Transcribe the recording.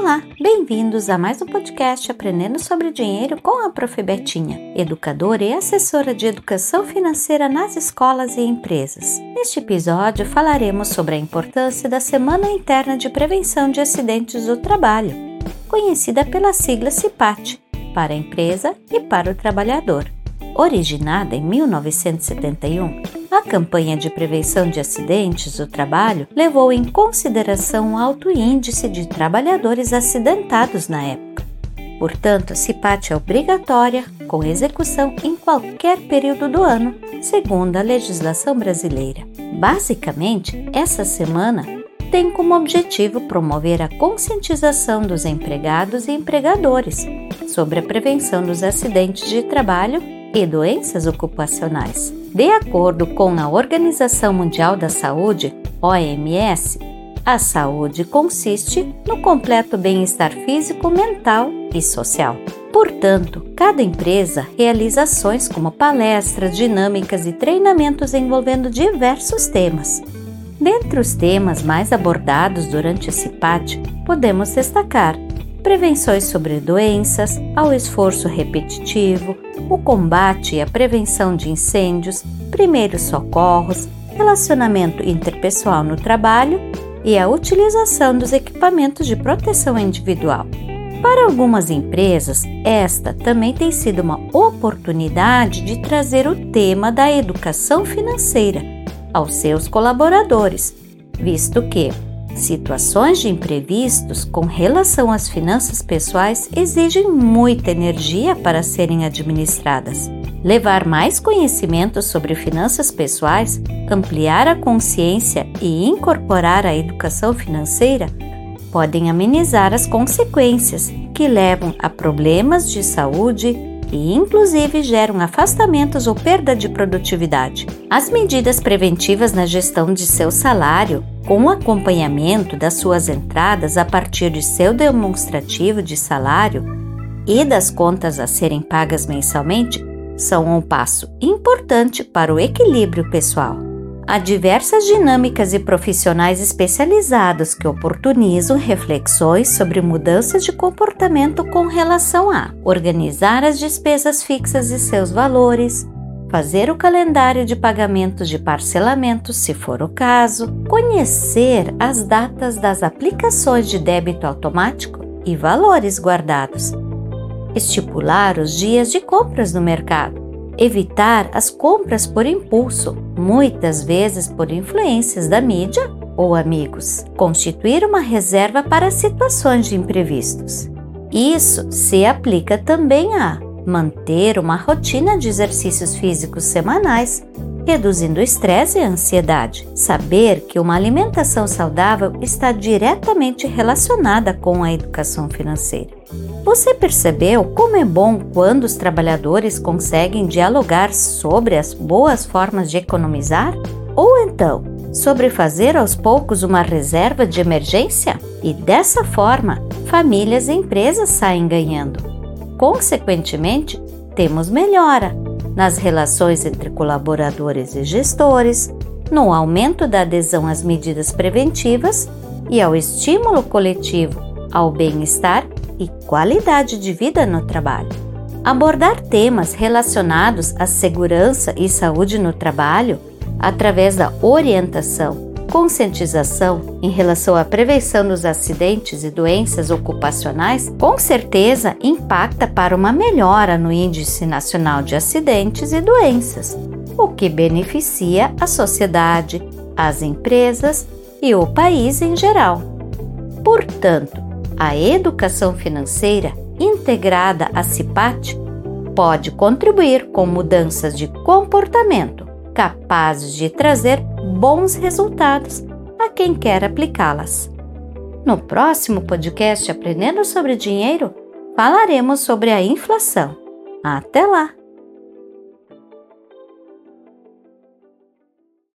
Olá, bem-vindos a mais um podcast Aprendendo sobre Dinheiro com a Prof. Betinha, educadora e assessora de educação financeira nas escolas e empresas. Neste episódio falaremos sobre a importância da Semana Interna de Prevenção de Acidentes do Trabalho, conhecida pela sigla CIPAT, para a empresa e para o trabalhador. Originada em 1971, a campanha de prevenção de acidentes do trabalho levou em consideração o alto índice de trabalhadores acidentados na época. Portanto, a CIPAT é obrigatória, com execução em qualquer período do ano, segundo a legislação brasileira. Basicamente, essa semana tem como objetivo promover a conscientização dos empregados e empregadores sobre a prevenção dos acidentes de trabalho e doenças ocupacionais. De acordo com a Organização Mundial da Saúde, OMS, a saúde consiste no completo bem-estar físico, mental e social. Portanto, cada empresa realiza ações como palestras, dinâmicas e treinamentos envolvendo diversos temas. Dentre os temas mais abordados durante esse PAT, podemos destacar prevenções sobre doenças, ao esforço repetitivo, o combate e a prevenção de incêndios, primeiros socorros, relacionamento interpessoal no trabalho e a utilização dos equipamentos de proteção individual. Para algumas empresas, esta também tem sido uma oportunidade de trazer o tema da educação financeira aos seus colaboradores, visto que Situações de imprevistos com relação às finanças pessoais exigem muita energia para serem administradas. Levar mais conhecimento sobre finanças pessoais, ampliar a consciência e incorporar a educação financeira podem amenizar as consequências que levam a problemas de saúde e, inclusive, geram afastamentos ou perda de produtividade. As medidas preventivas na gestão de seu salário com o acompanhamento das suas entradas a partir de seu demonstrativo de salário e das contas a serem pagas mensalmente, são um passo importante para o equilíbrio pessoal. Há diversas dinâmicas e profissionais especializados que oportunizam reflexões sobre mudanças de comportamento com relação a organizar as despesas fixas e seus valores, fazer o calendário de pagamentos de parcelamento, se for o caso, conhecer as datas das aplicações de débito automático e valores guardados, estipular os dias de compras no mercado, evitar as compras por impulso, muitas vezes por influências da mídia ou amigos, constituir uma reserva para situações de imprevistos. Isso se aplica também a manter uma rotina de exercícios físicos semanais, reduzindo o estresse e a ansiedade. Saber que uma alimentação saudável está diretamente relacionada com a educação financeira. Você percebeu como é bom quando os trabalhadores conseguem dialogar sobre as boas formas de economizar? Ou então, sobre fazer aos poucos uma reserva de emergência? E dessa forma, famílias e empresas saem ganhando. Consequentemente, temos melhora nas relações entre colaboradores e gestores, no aumento da adesão às medidas preventivas e ao estímulo coletivo ao bem-estar e qualidade de vida no trabalho. Abordar temas relacionados à segurança e saúde no trabalho através da orientação conscientização em relação à prevenção dos acidentes e doenças ocupacionais com certeza impacta para uma melhora no Índice Nacional de Acidentes e Doenças, o que beneficia a sociedade, as empresas e o país em geral. Portanto, a educação financeira integrada à CIPAT pode contribuir com mudanças de comportamento capazes de trazer bons resultados a quem quer aplicá-las. No próximo podcast Aprendendo sobre Dinheiro, falaremos sobre a inflação. Até lá!